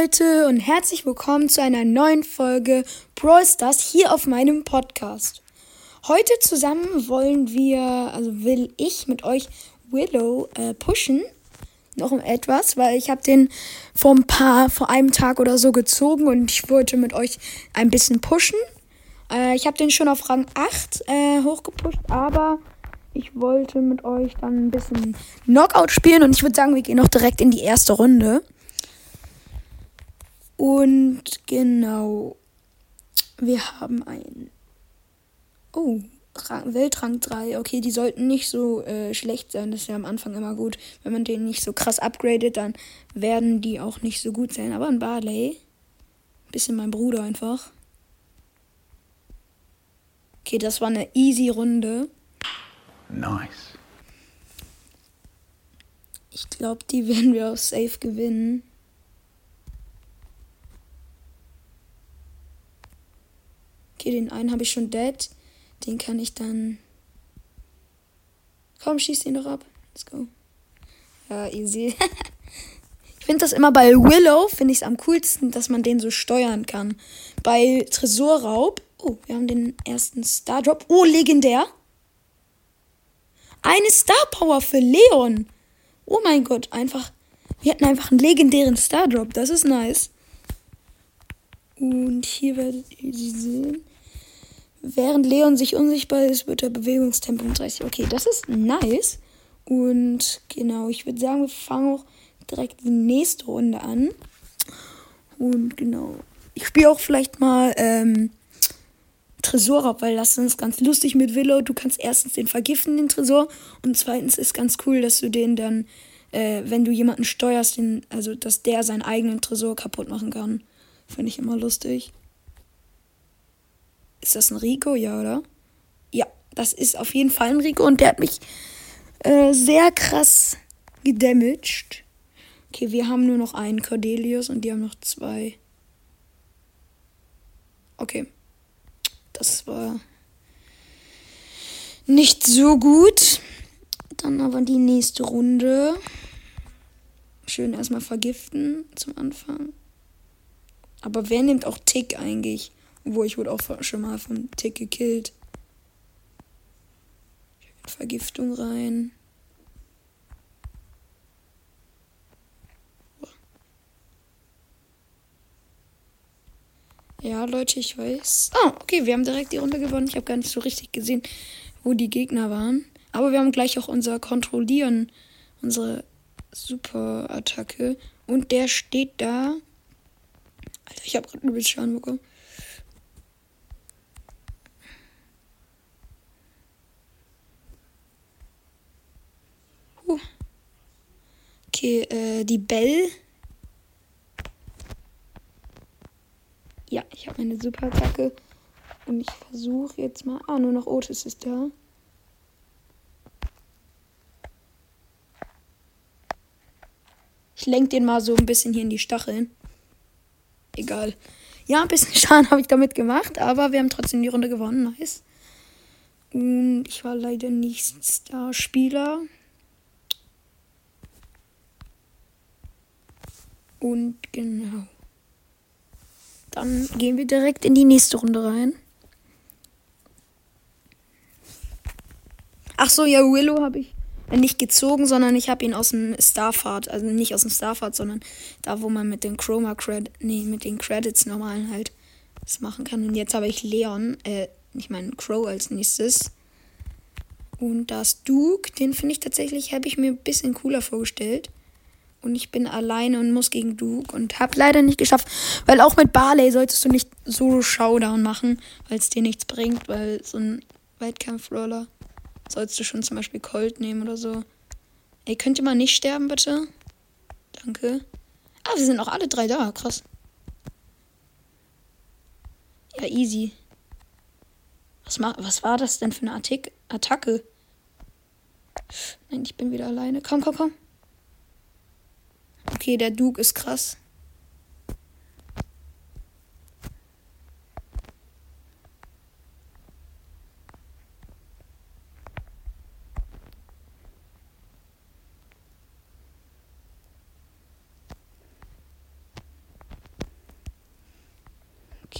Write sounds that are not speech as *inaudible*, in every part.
Leute und herzlich willkommen zu einer neuen Folge Brawl Stars hier auf meinem Podcast. Heute zusammen wollen wir, also will ich mit euch Willow äh, pushen. Noch um etwas, weil ich habe den vor ein paar, vor einem Tag oder so gezogen und ich wollte mit euch ein bisschen pushen. Äh, ich habe den schon auf Rang 8 äh, hochgepusht, aber ich wollte mit euch dann ein bisschen Knockout spielen und ich würde sagen, wir gehen noch direkt in die erste Runde. Und genau, wir haben ein. Oh, Rang, Weltrang 3. Okay, die sollten nicht so äh, schlecht sein. Das ist ja am Anfang immer gut. Wenn man den nicht so krass upgradet, dann werden die auch nicht so gut sein. Aber ein Barley. Bisschen mein Bruder einfach. Okay, das war eine easy Runde. Nice. Ich glaube, die *laughs* werden wir auch safe gewinnen. Okay, den einen habe ich schon dead. Den kann ich dann. Komm, schieß ihn doch ab. Let's go. Ja, easy. *laughs* ich finde das immer bei Willow, finde ich es am coolsten, dass man den so steuern kann. Bei Tresorraub. Oh, wir haben den ersten Star Drop. Oh, legendär. Eine Star Power für Leon. Oh mein Gott, einfach. Wir hatten einfach einen legendären Star Drop. Das ist nice. Und hier werdet ihr sie sehen. Während Leon sich unsichtbar ist, wird der Bewegungstempo um 30. Okay, das ist nice. Und genau, ich würde sagen, wir fangen auch direkt die nächste Runde an. Und genau, ich spiele auch vielleicht mal ähm, Tresorraub, weil das ist ganz lustig mit Willow. Du kannst erstens den vergiften, den Tresor. Und zweitens ist ganz cool, dass du den dann, äh, wenn du jemanden steuerst, den, also dass der seinen eigenen Tresor kaputt machen kann. Finde ich immer lustig. Ist das ein Rico? Ja, oder? Ja, das ist auf jeden Fall ein Rico und der hat mich äh, sehr krass gedamaged. Okay, wir haben nur noch einen Cordelius und die haben noch zwei. Okay. Das war nicht so gut. Dann aber die nächste Runde. Schön erstmal vergiften zum Anfang. Aber wer nimmt auch Tick eigentlich? Wo ich wurde auch schon mal vom Tick gekillt. Vergiftung rein. Ja, Leute, ich weiß. Oh, okay, wir haben direkt die Runde gewonnen. Ich habe gar nicht so richtig gesehen, wo die Gegner waren. Aber wir haben gleich auch unser Kontrollieren, unsere Super-Attacke. Und der steht da. Alter, ich habe gerade einen Schaden bekommen. Okay, äh, die Bell. Ja, ich habe eine super Attacke. Und ich versuche jetzt mal. Ah, nur noch Otis ist da. Ich lenke den mal so ein bisschen hier in die Stacheln. Egal. Ja, ein bisschen *laughs* Schaden habe ich damit gemacht, aber wir haben trotzdem die Runde gewonnen. Nice. Und ich war leider nicht Starspieler. Und genau. Dann gehen wir direkt in die nächste Runde rein. Ach so, ja, Willow habe ich nicht gezogen, sondern ich habe ihn aus dem Starfart, also nicht aus dem Starfart, sondern da, wo man mit den Chroma Credit, nee, mit den Credits normalen halt das machen kann. Und jetzt habe ich Leon, äh, ich meine Crow als nächstes. Und das Duke, den finde ich tatsächlich, habe ich mir ein bisschen cooler vorgestellt und ich bin alleine und muss gegen Duke und hab leider nicht geschafft, weil auch mit Barley solltest du nicht so Showdown machen, weil es dir nichts bringt, weil so ein Weitkampf-Roller sollst du schon zum Beispiel Colt nehmen oder so. Ey, könnt ihr mal nicht sterben, bitte? Danke. Ah, wir sind noch alle drei da, krass. Ja, easy. Was, was war das denn für eine Attik Attacke? Nein, ich bin wieder alleine. Komm, komm, komm. Okay, der Duke ist krass.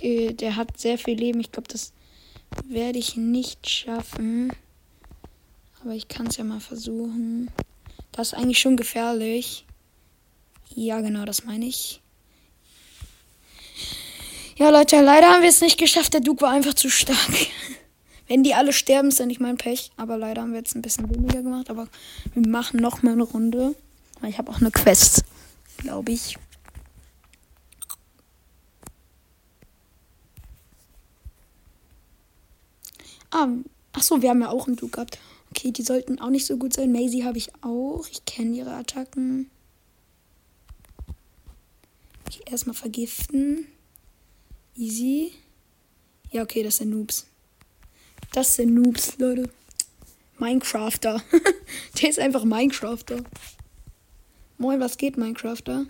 Okay, der hat sehr viel Leben. Ich glaube, das werde ich nicht schaffen. Aber ich kann es ja mal versuchen. Das ist eigentlich schon gefährlich. Ja, genau, das meine ich. Ja, Leute, leider haben wir es nicht geschafft. Der Duke war einfach zu stark. *laughs* Wenn die alle sterben, ist ja nicht mein Pech. Aber leider haben wir jetzt ein bisschen weniger gemacht. Aber wir machen noch mal eine Runde. Ich habe auch eine Quest, glaube ich. Ah, ach so, wir haben ja auch einen Duke gehabt. Okay, die sollten auch nicht so gut sein. Maisie habe ich auch. Ich kenne ihre Attacken. Okay, erstmal vergiften. Easy. Ja, okay, das sind Noobs. Das sind Noobs, Leute. Minecrafter. *laughs* Der ist einfach Minecrafter. Moin, was geht, Minecrafter?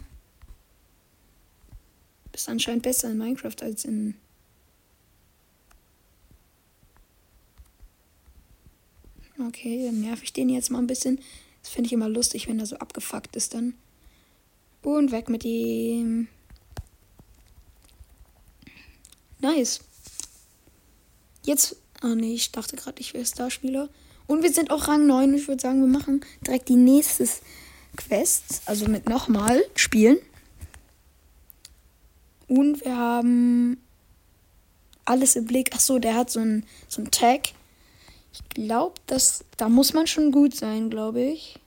Bist anscheinend besser in Minecraft als in Okay, dann nerv ich den jetzt mal ein bisschen. Das finde ich immer lustig, wenn er so abgefuckt ist dann. Und weg mit ihm. Nice. Jetzt. Ah nee, ich dachte gerade, ich wäre Starspieler. Und wir sind auch Rang 9. Ich würde sagen, wir machen direkt die nächste Quest. Also mit nochmal spielen. Und wir haben alles im Blick. Ach so, der hat so ein, so ein Tag. Ich glaube, da muss man schon gut sein, glaube ich.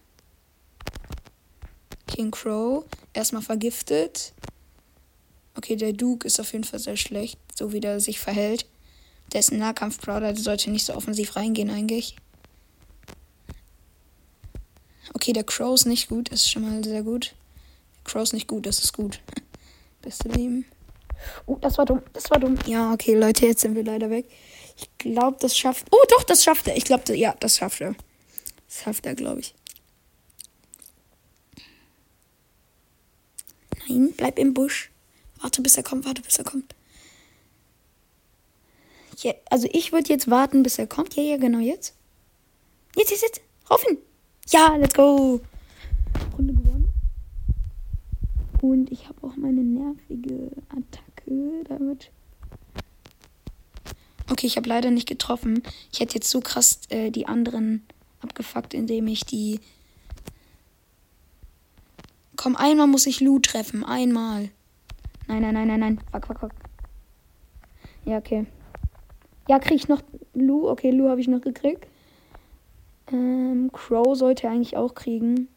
King Crow erstmal vergiftet. Okay, der Duke ist auf jeden Fall sehr schlecht, so wie der sich verhält. Der ist ein Nahkampf-Brawler, der sollte nicht so offensiv reingehen eigentlich. Okay, der Crow ist nicht gut, ist schon mal sehr gut. Der Crow ist nicht gut, das ist gut. *laughs* Beste Leben. Oh, das war dumm, das war dumm. Ja, okay, Leute, jetzt sind wir leider weg. Ich glaube, das schafft. Oh, doch, das schafft er. Ich glaube, ja, das schafft er. Das schafft er, glaube ich. Nein, bleib im Busch. Warte, bis er kommt, warte, bis er kommt. Ja, also ich würde jetzt warten, bis er kommt. Ja, ja, genau, jetzt. Jetzt, jetzt, jetzt. Rauf ihn. Ja, let's go. Runde gewonnen. Und ich habe auch meine nervige Attacke damit Okay, ich habe leider nicht getroffen. Ich hätte jetzt so krass äh, die anderen abgefuckt, indem ich die. Komm, einmal muss ich Lu treffen. Einmal. Nein, nein, nein, nein, nein. Fuck, fuck, fuck. Ja, okay. Ja, krieg ich noch Lu? Okay, Lu habe ich noch gekriegt. Ähm, Crow sollte eigentlich auch kriegen.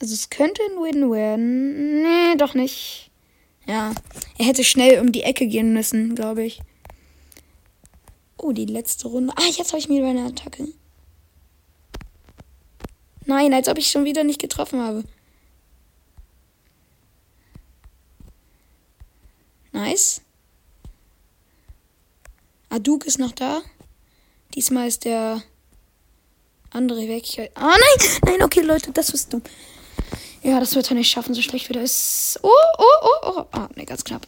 Also es könnte ein Win werden. Nee, doch nicht. Ja, er hätte schnell um die Ecke gehen müssen, glaube ich. Oh, die letzte Runde. Ah, jetzt habe ich mir eine Attacke. Nein, als ob ich schon wieder nicht getroffen habe. Nice. Aduk ist noch da. Diesmal ist der andere weg. Ah, nein! Nein, okay, Leute, das ist dumm. Ja, das wird er nicht schaffen, so schlecht wie der ist. Oh, oh, oh, oh. Ah, ne, ganz knapp.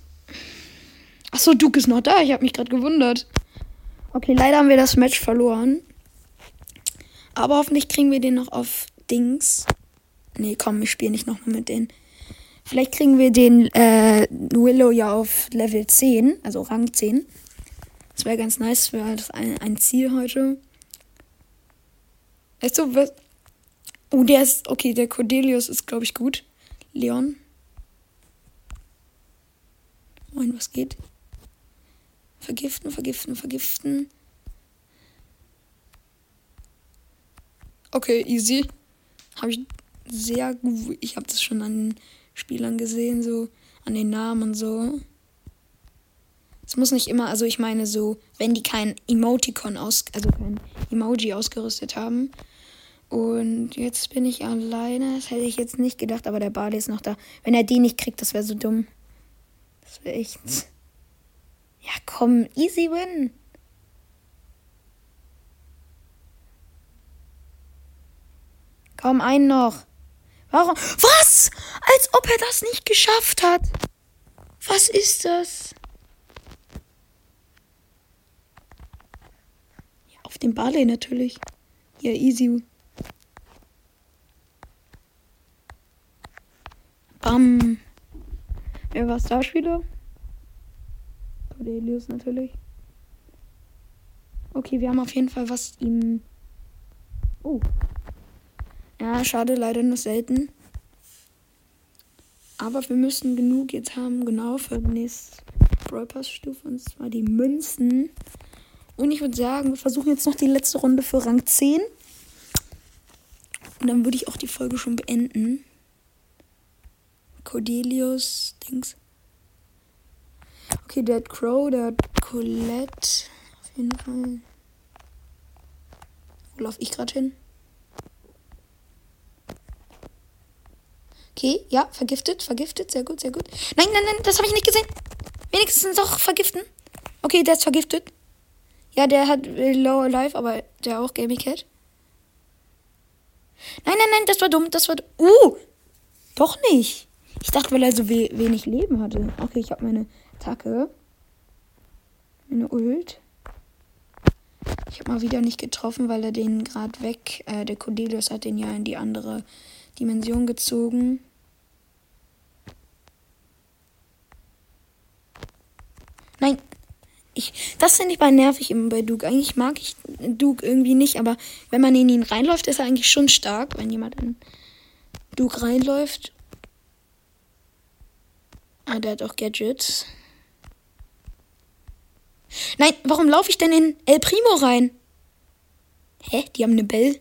Achso, Duke ist noch da. Ich habe mich gerade gewundert. Okay, leider haben wir das Match verloren. Aber hoffentlich kriegen wir den noch auf Dings. Nee, komm, ich spiele nicht nochmal mit denen. Vielleicht kriegen wir den äh, Willow ja auf Level 10, also Rang 10. Das wäre ganz nice, das ein, ein Ziel heute. Weißt du, Oh, der ist. Okay, der Cordelius ist, glaube ich, gut. Leon. Moin, was geht? Vergiften, vergiften, vergiften. Okay, easy. Habe ich sehr gut. Ich habe das schon an den Spielern gesehen, so an den Namen und so. Es muss nicht immer, also ich meine so, wenn die kein Emoticon aus, also kein Emoji ausgerüstet haben, und jetzt bin ich alleine. Das hätte ich jetzt nicht gedacht, aber der Barley ist noch da. Wenn er die nicht kriegt, das wäre so dumm. Das wäre echt. Ja, komm, easy win. Kaum einen noch. Warum? Was? Als ob er das nicht geschafft hat. Was ist das? Ja, auf dem Barley natürlich. Ja, easy. Bam. anderer Starspieler. Cordelius natürlich. Okay, wir haben auf jeden Fall was ihm. Oh. Ja, schade, leider nur selten. Aber wir müssen genug jetzt haben, genau für die nächste Brawl Pass Stufe. Und zwar die Münzen. Und ich würde sagen, wir versuchen jetzt noch die letzte Runde für Rang 10. Und dann würde ich auch die Folge schon beenden. Cordelius, Dings. Okay, der hat Crow, der hat Colette. Auf jeden Fall. Wo laufe ich gerade hin? Okay, ja, vergiftet, vergiftet, sehr gut, sehr gut. Nein, nein, nein, das habe ich nicht gesehen. Wenigstens doch vergiften. Okay, der ist vergiftet. Ja, der hat Lower Life, aber der auch Gaming Cat. Nein, nein, nein, das war dumm, das war. Uh! Doch nicht. Ich dachte, weil er so we wenig Leben hatte. Okay, ich habe meine Attacke. Meine Ult. Ich habe mal wieder nicht getroffen, weil er den gerade weg. Äh, der Cordelius hat den ja in die andere Dimension gezogen. Nein. Ich, das finde ich mal nervig immer bei Duke. Eigentlich mag ich Duke irgendwie nicht, aber wenn man in ihn reinläuft, ist er eigentlich schon stark, wenn jemand in Duke reinläuft. Ah, der hat auch Gadgets. Nein, warum laufe ich denn in El Primo rein? Hä? Die haben eine Bell.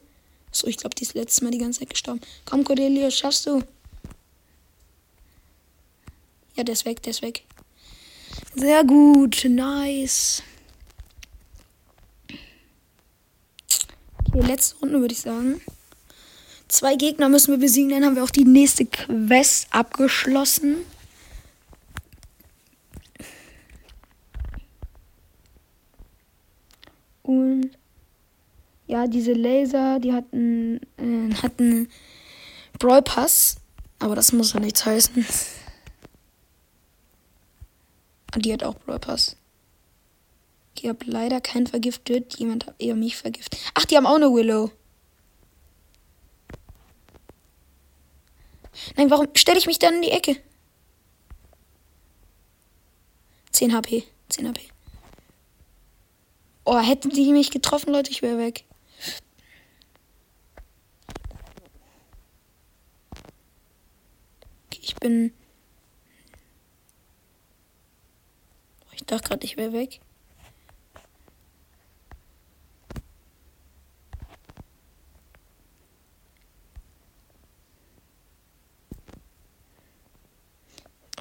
So, ich glaube, die ist letztes Mal die ganze Zeit gestorben. Komm, Cordelia, schaffst du. Ja, der ist weg, der ist weg. Sehr gut, nice. Okay, letzte Runde würde ich sagen. Zwei Gegner müssen wir besiegen, dann haben wir auch die nächste Quest abgeschlossen. Und diese Laser, die hatten, äh, hatten Brawl Pass, aber das muss ja nichts heißen. Die hat auch Brawl Pass. Ich habe leider keinen vergiftet. Jemand hat eher mich vergiftet. Ach, die haben auch eine Willow. Nein, warum stelle ich mich dann in die Ecke? 10 HP. 10 HP. Oh, hätten die mich getroffen, Leute, ich wäre weg. Okay, ich bin. Oh, ich dachte gerade, ich wäre weg.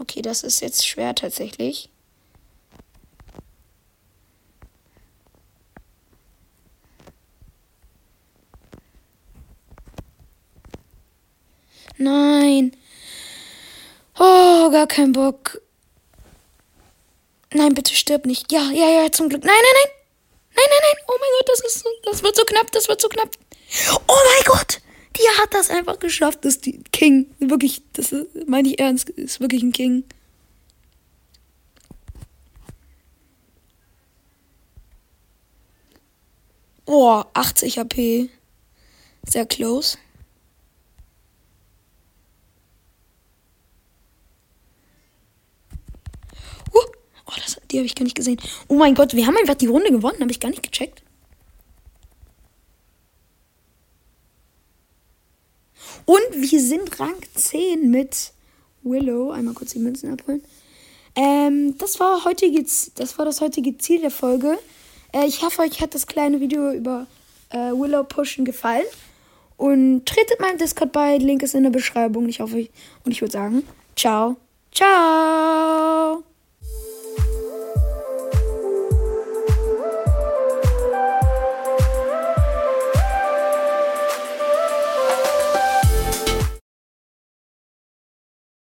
Okay, das ist jetzt schwer tatsächlich. Nein. Oh, gar kein Bock. Nein, bitte stirb nicht. Ja, ja, ja, zum Glück. Nein, nein, nein. Nein, nein, nein. Oh mein Gott, das ist das wird so knapp, das wird so knapp. Oh mein Gott. Die hat das einfach geschafft. Das ist die King. Wirklich, das meine ich ernst. Ist wirklich ein King. Oh, 80 HP. Sehr close. Oh, das, die habe ich gar nicht gesehen. Oh mein Gott, wir haben einfach die Runde gewonnen. Habe ich gar nicht gecheckt. Und wir sind Rang 10 mit Willow. Einmal kurz die Münzen abholen. Ähm, das war heutige, das war das heutige Ziel der Folge. Äh, ich hoffe, euch hat das kleine Video über äh, Willow Pushen gefallen. Und tretet meinem Discord bei. Link ist in der Beschreibung. Ich hoffe, und ich würde sagen, ciao. Ciao.